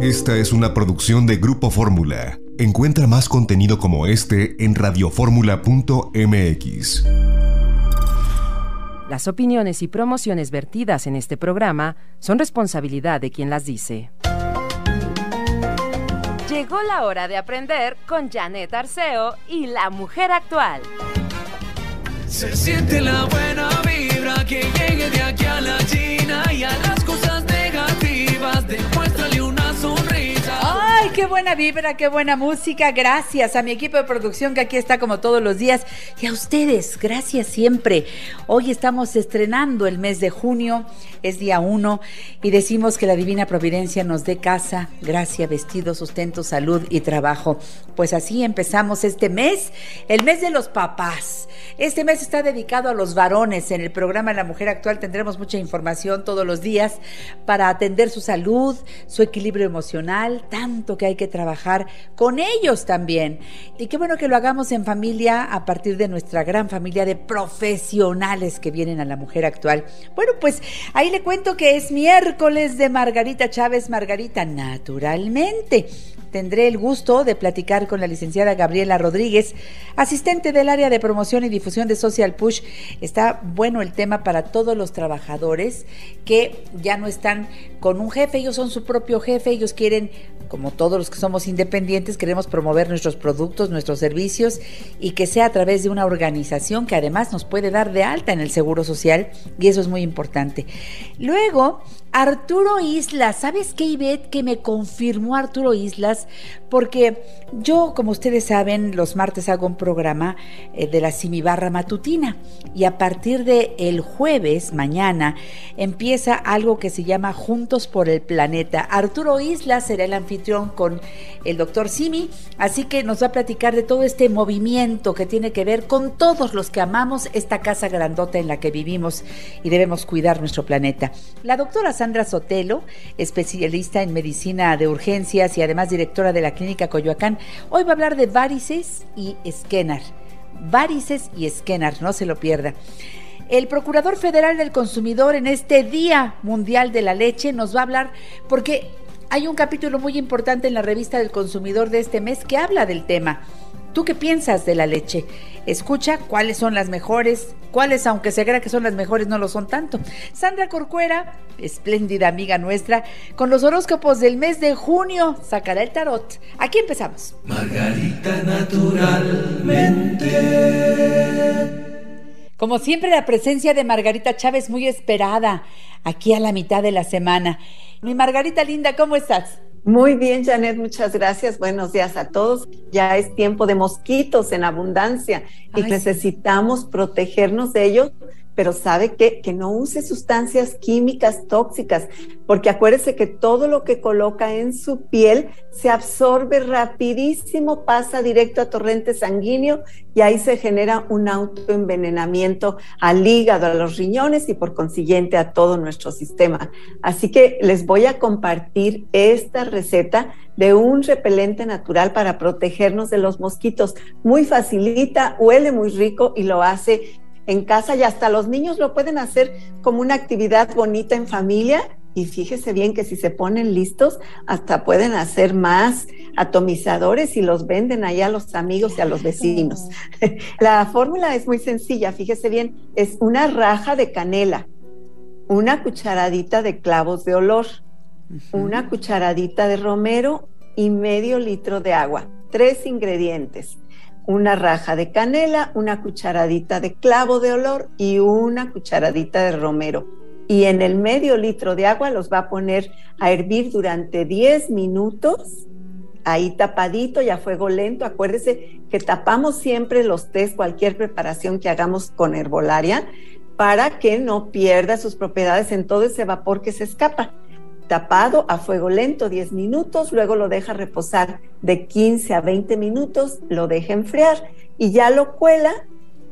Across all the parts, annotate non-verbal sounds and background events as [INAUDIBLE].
Esta es una producción de Grupo Fórmula. Encuentra más contenido como este en radioformula.mx. Las opiniones y promociones vertidas en este programa son responsabilidad de quien las dice. Llegó la hora de aprender con Janet Arceo y la mujer actual. Se siente la buena vibra que llegue de aquí a la China y a las qué buena vibra, qué buena música! Gracias a mi equipo de producción que aquí está como todos los días y a ustedes, gracias siempre. Hoy estamos estrenando el mes de junio, es día uno y decimos que la Divina Providencia nos dé casa, gracia, vestido, sustento, salud y trabajo. Pues así empezamos este mes, el mes de los papás. Este mes está dedicado a los varones. En el programa La Mujer Actual tendremos mucha información todos los días para atender su salud, su equilibrio emocional, tanto que hay que trabajar con ellos también. Y qué bueno que lo hagamos en familia a partir de nuestra gran familia de profesionales que vienen a La Mujer Actual. Bueno, pues ahí le cuento que es miércoles de Margarita Chávez, Margarita, naturalmente tendré el gusto de platicar con la licenciada Gabriela Rodríguez, asistente del área de promoción y difusión de Social Push. Está bueno el tema para todos los trabajadores que ya no están con un jefe, ellos son su propio jefe, ellos quieren, como todos los que somos independientes, queremos promover nuestros productos, nuestros servicios y que sea a través de una organización que además nos puede dar de alta en el Seguro Social y eso es muy importante. Luego, Arturo Islas, ¿sabes qué, Ivette? Que me confirmó Arturo Islas, porque yo, como ustedes saben, los martes hago un programa eh, de la Simibarra Matutina y a partir de el jueves, mañana, empieza algo que se llama Juntos por el Planeta. Arturo Islas será el anfitrión con el doctor Simi, así que nos va a platicar de todo este movimiento que tiene que ver con todos los que amamos esta casa grandota en la que vivimos y debemos cuidar nuestro planeta. La doctora Sandra Sotelo, especialista en medicina de urgencias y además directora de la Clínica Coyoacán, hoy va a hablar de varices y esquenar. Varices y esquenar, no se lo pierda. El Procurador Federal del Consumidor en este Día Mundial de la Leche nos va a hablar porque hay un capítulo muy importante en la revista del consumidor de este mes que habla del tema. ¿Tú qué piensas de la leche? Escucha cuáles son las mejores, cuáles, aunque se crea que son las mejores, no lo son tanto. Sandra Corcuera, espléndida amiga nuestra, con los horóscopos del mes de junio, sacará el tarot. Aquí empezamos. Margarita naturalmente. Como siempre, la presencia de Margarita Chávez muy esperada, aquí a la mitad de la semana. Mi Margarita linda, ¿cómo estás? Muy bien, Janet, muchas gracias. Buenos días a todos. Ya es tiempo de mosquitos en abundancia y Ay, necesitamos protegernos de ellos, pero sabe que, que no use sustancias químicas tóxicas, porque acuérdese que todo lo que coloca en su piel se absorbe rapidísimo, pasa directo a torrente sanguíneo y ahí se genera un autoenvenenamiento al hígado, a los riñones y por consiguiente a todo nuestro sistema. Así que les voy a compartir esta receta de un repelente natural para protegernos de los mosquitos. Muy facilita, huele muy rico y lo hace en casa y hasta los niños lo pueden hacer como una actividad bonita en familia. Y fíjese bien que si se ponen listos, hasta pueden hacer más atomizadores y los venden allá a los amigos y a los vecinos. [LAUGHS] La fórmula es muy sencilla, fíjese bien, es una raja de canela, una cucharadita de clavos de olor, una cucharadita de romero y medio litro de agua. Tres ingredientes. Una raja de canela, una cucharadita de clavo de olor y una cucharadita de romero. Y en el medio litro de agua los va a poner a hervir durante 10 minutos, ahí tapadito y a fuego lento. Acuérdese que tapamos siempre los tés, cualquier preparación que hagamos con herbolaria, para que no pierda sus propiedades en todo ese vapor que se escapa tapado a fuego lento 10 minutos, luego lo deja reposar de 15 a 20 minutos, lo deja enfriar y ya lo cuela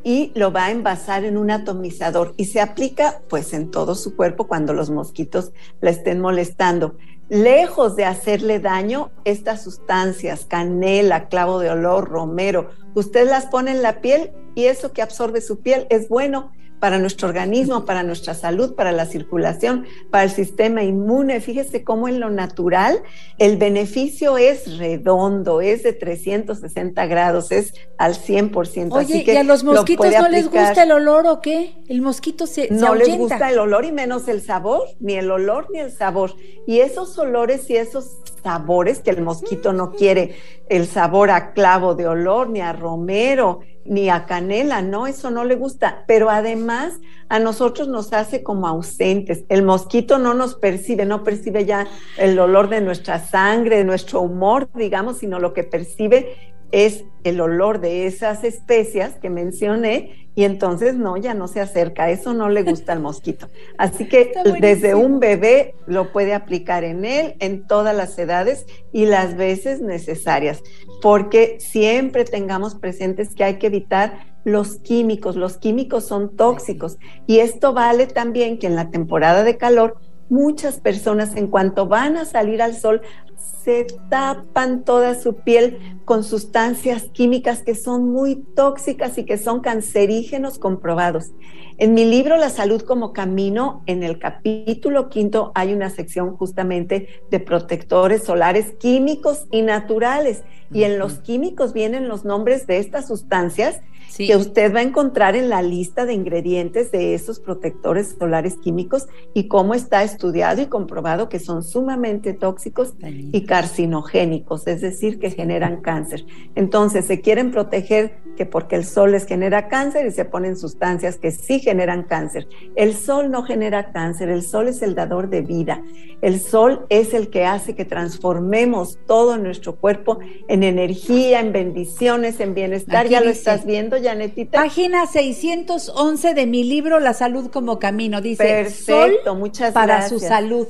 y lo va a envasar en un atomizador y se aplica pues en todo su cuerpo cuando los mosquitos la estén molestando. Lejos de hacerle daño, estas sustancias, canela, clavo de olor, romero, usted las pone en la piel y eso que absorbe su piel es bueno para nuestro organismo, para nuestra salud, para la circulación, para el sistema inmune. Fíjese cómo en lo natural el beneficio es redondo, es de 360 grados, es al 100%. Oye, ¿y a los mosquitos no les gusta el olor o qué? El mosquito se No les gusta el olor y menos el sabor, ni el olor ni el sabor. Y esos olores y esos sabores que el mosquito no quiere, el sabor a clavo de olor, ni a romero, ni a canela, no, eso no le gusta, pero además a nosotros nos hace como ausentes. El mosquito no nos percibe, no percibe ya el olor de nuestra sangre, de nuestro humor, digamos, sino lo que percibe es el olor de esas especias que mencioné y entonces no, ya no se acerca, eso no le gusta al mosquito. Así que desde un bebé lo puede aplicar en él en todas las edades y las veces necesarias, porque siempre tengamos presentes que hay que evitar los químicos, los químicos son tóxicos y esto vale también que en la temporada de calor muchas personas en cuanto van a salir al sol se tapan toda su piel con sustancias químicas que son muy tóxicas y que son cancerígenos comprobados. En mi libro La salud como camino, en el capítulo quinto hay una sección justamente de protectores solares químicos y naturales. Y en los químicos vienen los nombres de estas sustancias que usted va a encontrar en la lista de ingredientes de esos protectores solares químicos y cómo está estudiado y comprobado que son sumamente tóxicos y carcinogénicos, es decir, que generan cáncer. Entonces, se quieren proteger que porque el sol les genera cáncer y se ponen sustancias que sí generan cáncer. El sol no genera cáncer, el sol es el dador de vida. El sol es el que hace que transformemos todo nuestro cuerpo en energía, en bendiciones, en bienestar. ya lo estás viendo, Janetita. Página 611 de mi libro La salud como camino. Dice, Perfecto, sol muchas para su salud.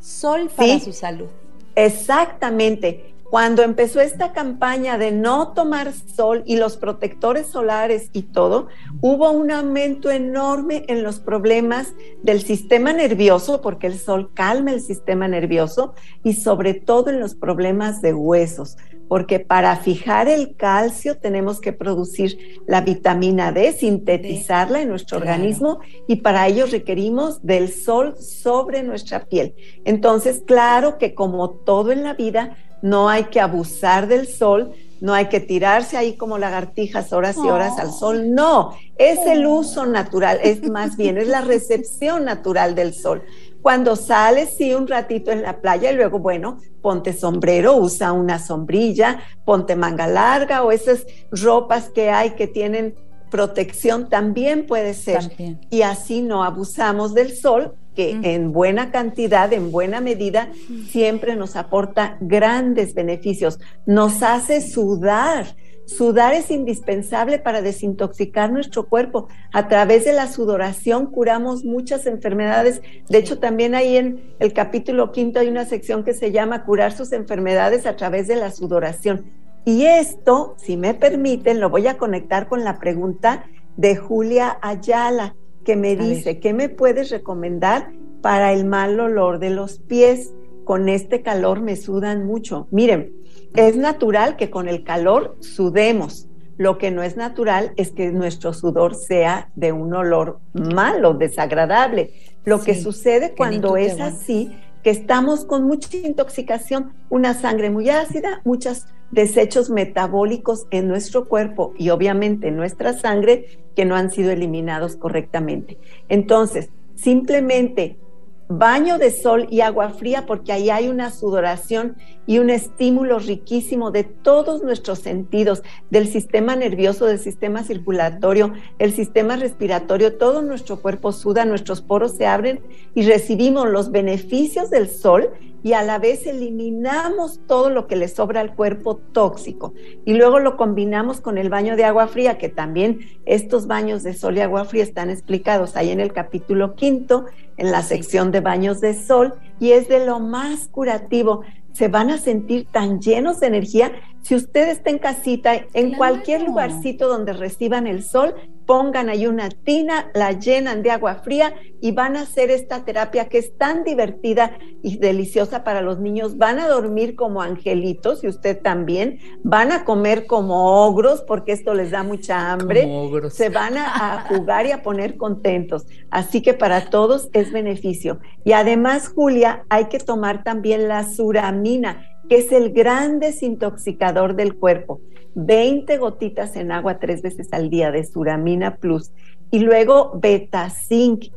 Sol para su salud. Exactamente. Cuando empezó esta campaña de no tomar sol y los protectores solares y todo, hubo un aumento enorme en los problemas del sistema nervioso, porque el sol calma el sistema nervioso, y sobre todo en los problemas de huesos, porque para fijar el calcio tenemos que producir la vitamina D, sintetizarla en nuestro organismo, y para ello requerimos del sol sobre nuestra piel. Entonces, claro que como todo en la vida, no hay que abusar del sol, no hay que tirarse ahí como lagartijas horas y horas al sol, no, es el uso natural, es más bien, es la recepción natural del sol. Cuando sales, sí, un ratito en la playa y luego, bueno, ponte sombrero, usa una sombrilla, ponte manga larga o esas ropas que hay que tienen protección también puede ser. Y así no abusamos del sol que en buena cantidad, en buena medida, siempre nos aporta grandes beneficios, nos hace sudar. Sudar es indispensable para desintoxicar nuestro cuerpo. A través de la sudoración curamos muchas enfermedades. De hecho, también ahí en el capítulo quinto hay una sección que se llama Curar sus enfermedades a través de la sudoración. Y esto, si me permiten, lo voy a conectar con la pregunta de Julia Ayala que me dice, ¿qué me puedes recomendar para el mal olor de los pies? Con este calor me sudan mucho. Miren, es natural que con el calor sudemos. Lo que no es natural es que nuestro sudor sea de un olor malo, desagradable. Lo que sucede cuando es así, que estamos con mucha intoxicación, una sangre muy ácida, muchos desechos metabólicos en nuestro cuerpo y obviamente en nuestra sangre que no han sido eliminados correctamente. Entonces, simplemente baño de sol y agua fría porque ahí hay una sudoración y un estímulo riquísimo de todos nuestros sentidos, del sistema nervioso, del sistema circulatorio, el sistema respiratorio, todo nuestro cuerpo suda, nuestros poros se abren y recibimos los beneficios del sol y a la vez eliminamos todo lo que le sobra al cuerpo tóxico. Y luego lo combinamos con el baño de agua fría, que también estos baños de sol y agua fría están explicados ahí en el capítulo quinto, en la sección de baños de sol, y es de lo más curativo. Se van a sentir tan llenos de energía. Si usted está en casita, en cualquier lugarcito donde reciban el sol, pongan ahí una tina, la llenan de agua fría y van a hacer esta terapia que es tan divertida y deliciosa para los niños. Van a dormir como angelitos y usted también. Van a comer como ogros porque esto les da mucha hambre. Se van a, a jugar y a poner contentos. Así que para todos es beneficio. Y además, Julia, hay que tomar también la suramina que es el gran desintoxicador del cuerpo. 20 gotitas en agua tres veces al día de Suramina Plus. Y luego Beta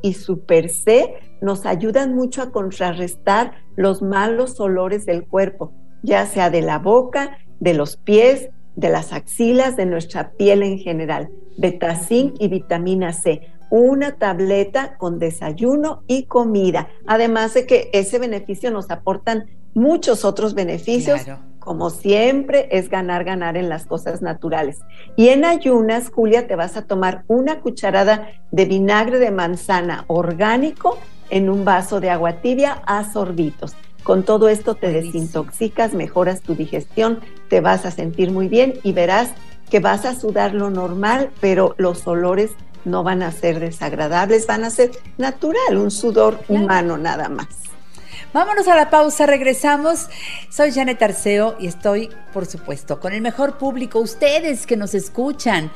y Super C nos ayudan mucho a contrarrestar los malos olores del cuerpo, ya sea de la boca, de los pies, de las axilas, de nuestra piel en general. Beta y vitamina C. Una tableta con desayuno y comida. Además de que ese beneficio nos aportan muchos otros beneficios como siempre, es ganar, ganar en las cosas naturales. Y en ayunas, Julia, te vas a tomar una cucharada de vinagre de manzana orgánico en un vaso de agua tibia a sorbitos. Con todo esto te desintoxicas, mejoras tu digestión, te vas a sentir muy bien y verás que vas a sudar lo normal, pero los olores no van a ser desagradables, van a ser natural, un sudor humano nada más. Vámonos a la pausa, regresamos. Soy Janet Arceo y estoy, por supuesto, con el mejor público, ustedes que nos escuchan.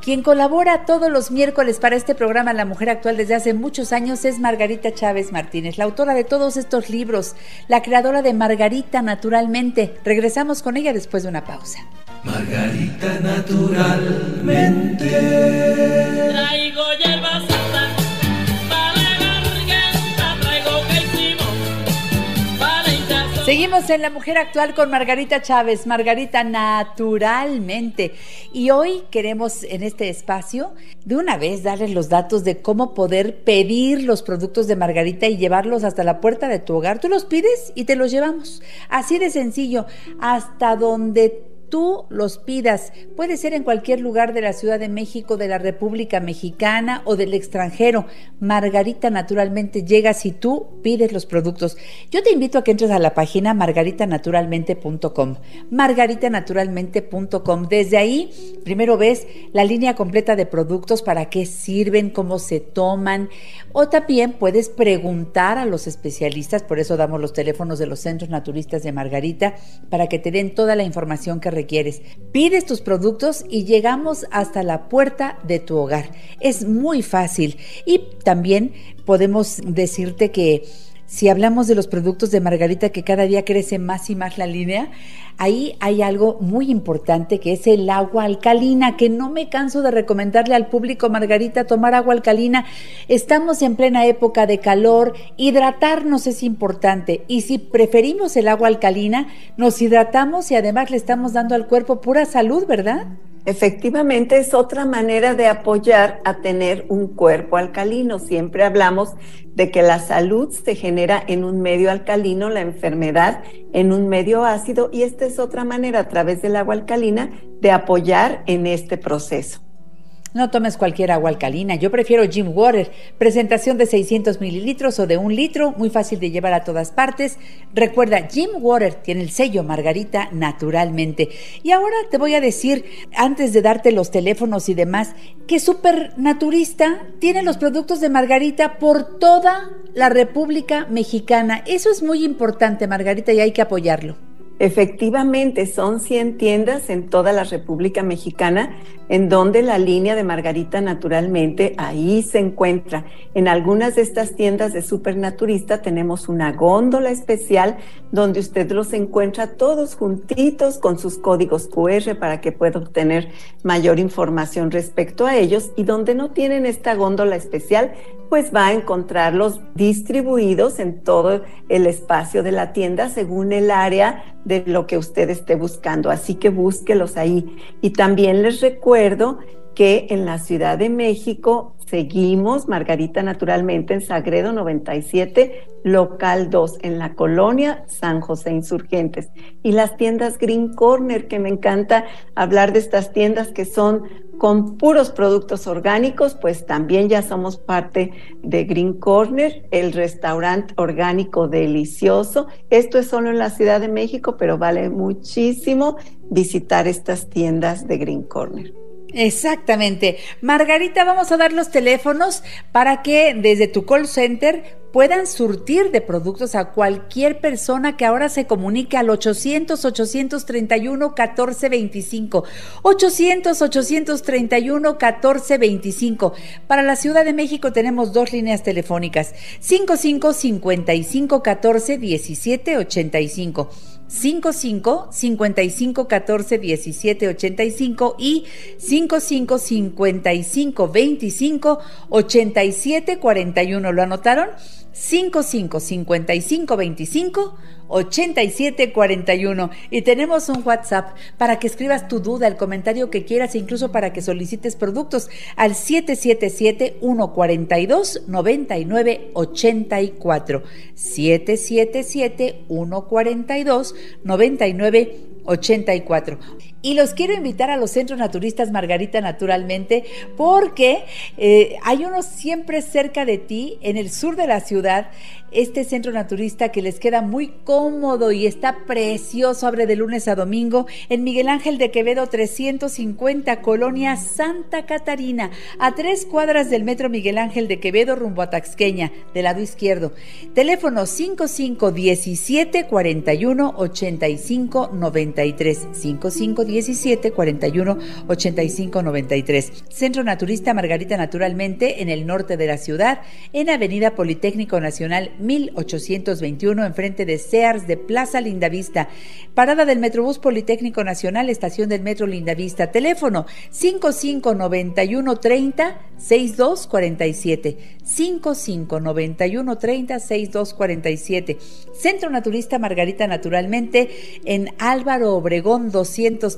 Quien colabora todos los miércoles para este programa La Mujer Actual desde hace muchos años es Margarita Chávez Martínez, la autora de todos estos libros, la creadora de Margarita Naturalmente. Regresamos con ella después de una pausa. Margarita Naturalmente. Traigo Seguimos en La Mujer Actual con Margarita Chávez, Margarita Naturalmente. Y hoy queremos en este espacio de una vez darles los datos de cómo poder pedir los productos de Margarita y llevarlos hasta la puerta de tu hogar. Tú los pides y te los llevamos. Así de sencillo, hasta donde tú los pidas. Puede ser en cualquier lugar de la Ciudad de México, de la República Mexicana o del extranjero. Margarita naturalmente llega si tú pides los productos. Yo te invito a que entres a la página margaritanaturalmente.com. Margaritanaturalmente.com. Desde ahí, primero ves la línea completa de productos, para qué sirven, cómo se toman. O también puedes preguntar a los especialistas, por eso damos los teléfonos de los centros naturistas de Margarita, para que te den toda la información que requieres. Pides tus productos y llegamos hasta la puerta de tu hogar. Es muy fácil y también podemos decirte que si hablamos de los productos de Margarita que cada día crece más y más la línea, ahí hay algo muy importante que es el agua alcalina, que no me canso de recomendarle al público Margarita tomar agua alcalina. Estamos en plena época de calor, hidratarnos es importante y si preferimos el agua alcalina, nos hidratamos y además le estamos dando al cuerpo pura salud, ¿verdad? Efectivamente, es otra manera de apoyar a tener un cuerpo alcalino. Siempre hablamos de que la salud se genera en un medio alcalino, la enfermedad en un medio ácido, y esta es otra manera a través del agua alcalina de apoyar en este proceso. No tomes cualquier agua alcalina, yo prefiero Jim Water, presentación de 600 mililitros o de un litro, muy fácil de llevar a todas partes. Recuerda, Jim Water tiene el sello Margarita naturalmente. Y ahora te voy a decir, antes de darte los teléfonos y demás, que Supernaturista tiene los productos de Margarita por toda la República Mexicana. Eso es muy importante, Margarita, y hay que apoyarlo. Efectivamente, son 100 tiendas en toda la República Mexicana en donde la línea de Margarita naturalmente ahí se encuentra. En algunas de estas tiendas de Supernaturista tenemos una góndola especial donde usted los encuentra todos juntitos con sus códigos QR para que pueda obtener mayor información respecto a ellos y donde no tienen esta góndola especial, pues va a encontrarlos distribuidos en todo el espacio de la tienda según el área de lo que usted esté buscando. Así que búsquelos ahí. Y también les recuerdo que en la Ciudad de México seguimos, Margarita naturalmente, en Sagredo 97, local 2, en la colonia San José Insurgentes. Y las tiendas Green Corner, que me encanta hablar de estas tiendas que son con puros productos orgánicos, pues también ya somos parte de Green Corner, el restaurante orgánico delicioso. Esto es solo en la Ciudad de México, pero vale muchísimo visitar estas tiendas de Green Corner. Exactamente. Margarita, vamos a dar los teléfonos para que desde tu call center puedan surtir de productos a cualquier persona que ahora se comunique al 800-831-1425. 800-831-1425. Para la Ciudad de México tenemos dos líneas telefónicas. 55 55 14 17 85 55 55 14 17 85 y 55 55 25 87 41. ¿Lo anotaron? 55 55 25 8741 y tenemos un WhatsApp para que escribas tu duda, el comentario que quieras e incluso para que solicites productos al 777 142 9984 777 142 9984 y los quiero invitar a los centros naturistas Margarita naturalmente porque eh, hay uno siempre cerca de ti en el sur de la ciudad este centro naturista que les queda muy cómodo y está precioso, abre de lunes a domingo en Miguel Ángel de Quevedo 350, Colonia Santa Catarina, a tres cuadras del metro Miguel Ángel de Quevedo rumbo a Taxqueña, del lado izquierdo. Teléfono 5517 41 85 93 5517 41 85 93. Centro Naturista Margarita Naturalmente en el norte de la ciudad, en Avenida Politécnico Nacional 1821, enfrente de Sears de Plaza Lindavista. Parada del Metrobús Politécnico Nacional, estación del Metro Lindavista. Teléfono 559130 6247. 559130 6247. Centro Naturista Margarita Naturalmente en Álvaro Obregón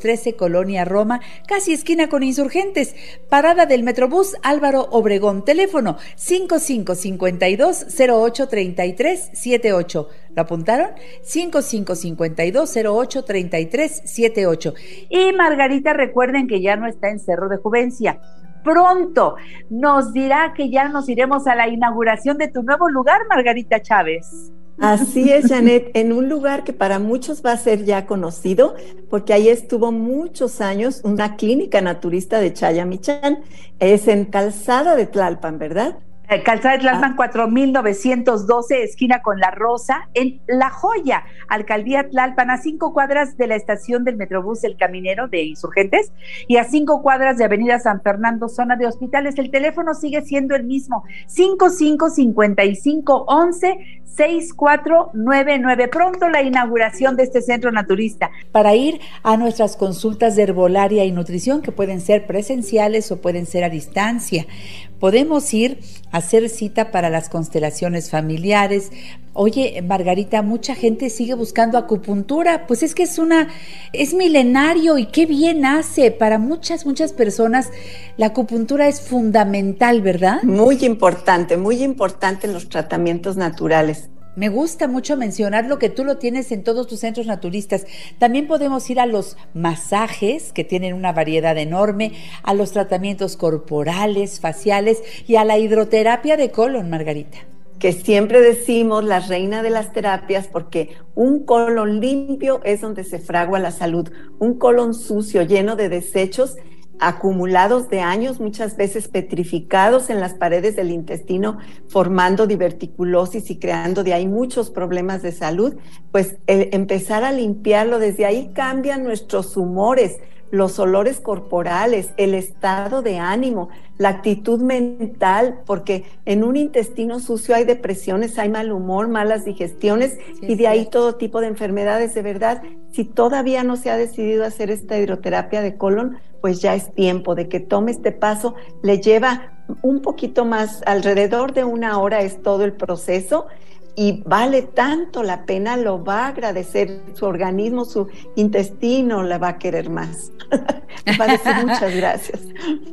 213, Colonia Roma, casi esquina con insurgentes. Parada del Metrobús Álvaro Obregón. Teléfono 5552 0830 3378. ¿Lo apuntaron? 5552083378. Y Margarita, recuerden que ya no está en Cerro de Juvencia. Pronto nos dirá que ya nos iremos a la inauguración de tu nuevo lugar, Margarita Chávez. Así es, Janet, en un lugar que para muchos va a ser ya conocido, porque ahí estuvo muchos años una clínica naturista de Chayamichán. Es en Calzada de Tlalpan, ¿verdad? Eh, Calzada de Tlalpan 4912, esquina con La Rosa, en La Joya, Alcaldía Tlalpan, a cinco cuadras de la estación del Metrobús El Caminero de Insurgentes y a cinco cuadras de Avenida San Fernando, zona de hospitales. El teléfono sigue siendo el mismo, 555511 6499. Pronto la inauguración de este centro naturista para ir a nuestras consultas de herbolaria y nutrición que pueden ser presenciales o pueden ser a distancia. Podemos ir a hacer cita para las constelaciones familiares. Oye, Margarita, mucha gente sigue buscando acupuntura, pues es que es una, es milenario y qué bien hace. Para muchas, muchas personas la acupuntura es fundamental, ¿verdad? Muy importante, muy importante en los tratamientos naturales. Me gusta mucho mencionar lo que tú lo tienes en todos tus centros naturistas. También podemos ir a los masajes, que tienen una variedad enorme, a los tratamientos corporales, faciales y a la hidroterapia de colon, Margarita. Que siempre decimos la reina de las terapias porque un colon limpio es donde se fragua la salud. Un colon sucio, lleno de desechos, acumulados de años, muchas veces petrificados en las paredes del intestino, formando diverticulosis y creando de ahí muchos problemas de salud, pues empezar a limpiarlo desde ahí cambian nuestros humores, los olores corporales, el estado de ánimo, la actitud mental, porque en un intestino sucio hay depresiones, hay mal humor, malas digestiones y de ahí todo tipo de enfermedades. De verdad, si todavía no se ha decidido hacer esta hidroterapia de colon, pues ya es tiempo de que tome este paso. Le lleva un poquito más, alrededor de una hora es todo el proceso y vale tanto la pena, lo va a agradecer su organismo, su intestino la va a querer más. [LAUGHS] va a decir muchas gracias.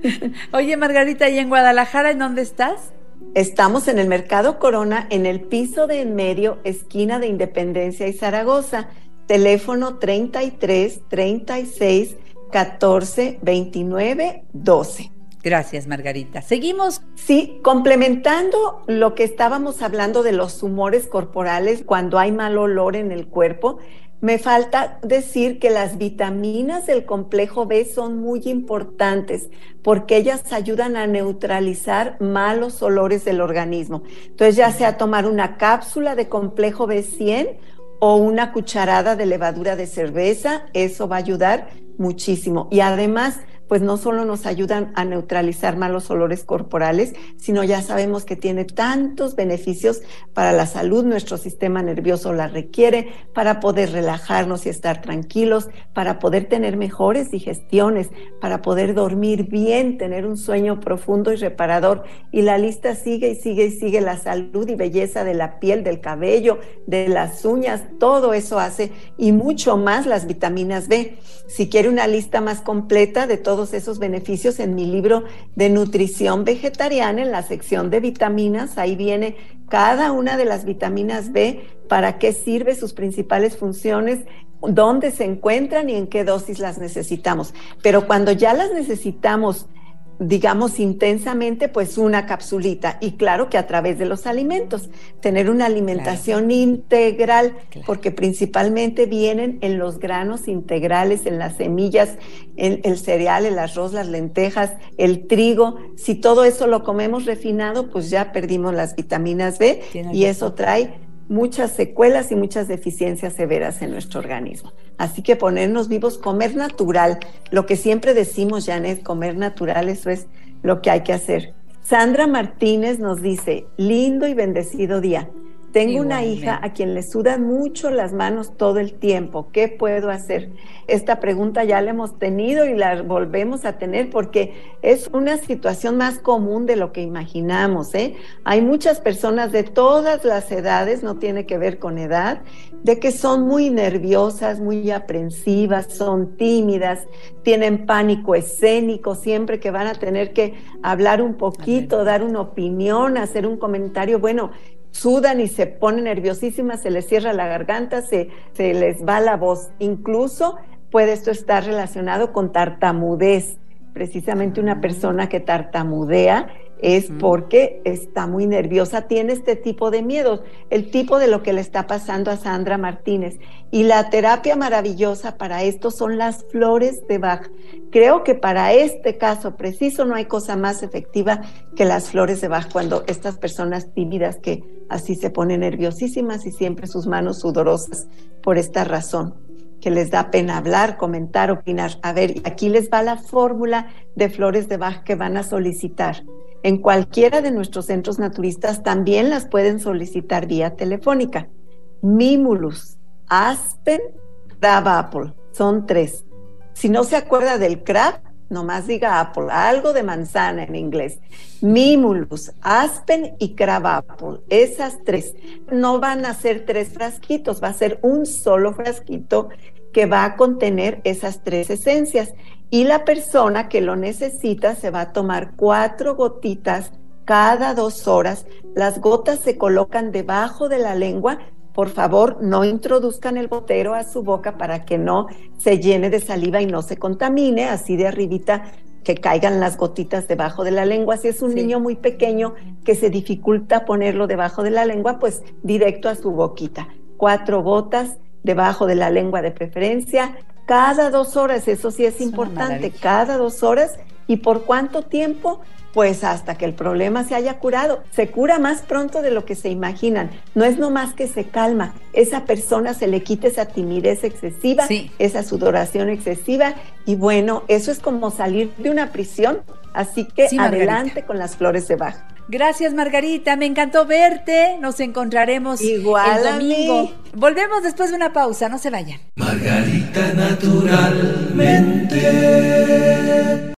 [LAUGHS] Oye, Margarita, ¿y en Guadalajara en dónde estás? Estamos en el Mercado Corona, en el piso de en medio, esquina de Independencia y Zaragoza. Teléfono 33 36 14 29 12. Gracias, Margarita. Seguimos. Sí, complementando lo que estábamos hablando de los humores corporales cuando hay mal olor en el cuerpo, Me falta decir que las vitaminas del complejo B son muy importantes porque ellas ayudan a neutralizar malos olores del organismo. Entonces, ya sea tomar una cápsula de complejo B100 o una cucharada de levadura de cerveza, eso va a ayudar muchísimo. Y además, pues no solo nos ayudan a neutralizar malos olores corporales, sino ya sabemos que tiene tantos beneficios para la salud, nuestro sistema nervioso la requiere, para poder relajarnos y estar tranquilos, para poder tener mejores digestiones, para poder dormir bien, tener un sueño profundo y reparador. Y la lista sigue y sigue y sigue la salud y belleza de la piel, del cabello, de las uñas, todo eso hace y mucho más las vitaminas B. Si quiere una lista más completa de todo esos beneficios en mi libro de nutrición vegetariana, en la sección de vitaminas. Ahí viene cada una de las vitaminas B, para qué sirve, sus principales funciones, dónde se encuentran y en qué dosis las necesitamos. Pero cuando ya las necesitamos digamos, intensamente, pues una capsulita. Y claro que a través de los alimentos, tener una alimentación integral, porque principalmente vienen en los granos integrales, en las semillas, en el cereal, el arroz, las lentejas, el trigo. Si todo eso lo comemos refinado, pues ya perdimos las vitaminas B y eso trae muchas secuelas y muchas deficiencias severas en nuestro organismo. Así que ponernos vivos, comer natural, lo que siempre decimos, Janet, comer natural, eso es lo que hay que hacer. Sandra Martínez nos dice, lindo y bendecido día. Tengo una hija a quien le sudan mucho las manos todo el tiempo. ¿Qué puedo hacer? Esta pregunta ya la hemos tenido y la volvemos a tener porque es una situación más común de lo que imaginamos. ¿eh? Hay muchas personas de todas las edades, no tiene que ver con edad, de que son muy nerviosas, muy aprensivas, son tímidas, tienen pánico escénico, siempre que van a tener que hablar un poquito, dar una opinión, hacer un comentario. Bueno, sudan y se ponen nerviosísimas, se les cierra la garganta, se, se les va la voz. Incluso puede esto estar relacionado con tartamudez. Precisamente una persona que tartamudea es porque está muy nerviosa, tiene este tipo de miedos, el tipo de lo que le está pasando a Sandra Martínez. Y la terapia maravillosa para esto son las flores de Bach. Creo que para este caso preciso no hay cosa más efectiva que las flores de Bach cuando estas personas tímidas que así se ponen nerviosísimas y siempre sus manos sudorosas por esta razón que les da pena hablar, comentar, opinar. A ver, aquí les va la fórmula de flores de Bach que van a solicitar en cualquiera de nuestros centros naturistas también las pueden solicitar vía telefónica. Mimulus, Aspen, Crab Apple, son tres. Si no se acuerda del crab, nomás diga apple, algo de manzana en inglés. Mimulus, Aspen y Crab Apple, esas tres. No van a ser tres frasquitos, va a ser un solo frasquito que va a contener esas tres esencias y la persona que lo necesita se va a tomar cuatro gotitas cada dos horas. Las gotas se colocan debajo de la lengua. Por favor, no introduzcan el botero a su boca para que no se llene de saliva y no se contamine, así de arribita que caigan las gotitas debajo de la lengua. Si es un niño muy pequeño que se dificulta ponerlo debajo de la lengua, pues directo a su boquita. Cuatro gotas debajo de la lengua de preferencia cada dos horas, eso sí es, importante, cada dos horas. ¿Y por cuánto tiempo? Pues hasta que el problema se haya curado. Se cura más pronto de lo que se imaginan. No es nomás que se calma. Esa persona se le quita esa timidez excesiva, esa sudoración excesiva. Y bueno, eso es como salir de una prisión. Así que adelante con las flores de Bach. Gracias, Margarita. Me encantó verte. Nos encontraremos Igual el domingo. Volvemos después de una pausa. No se vayan. Margarita, naturalmente.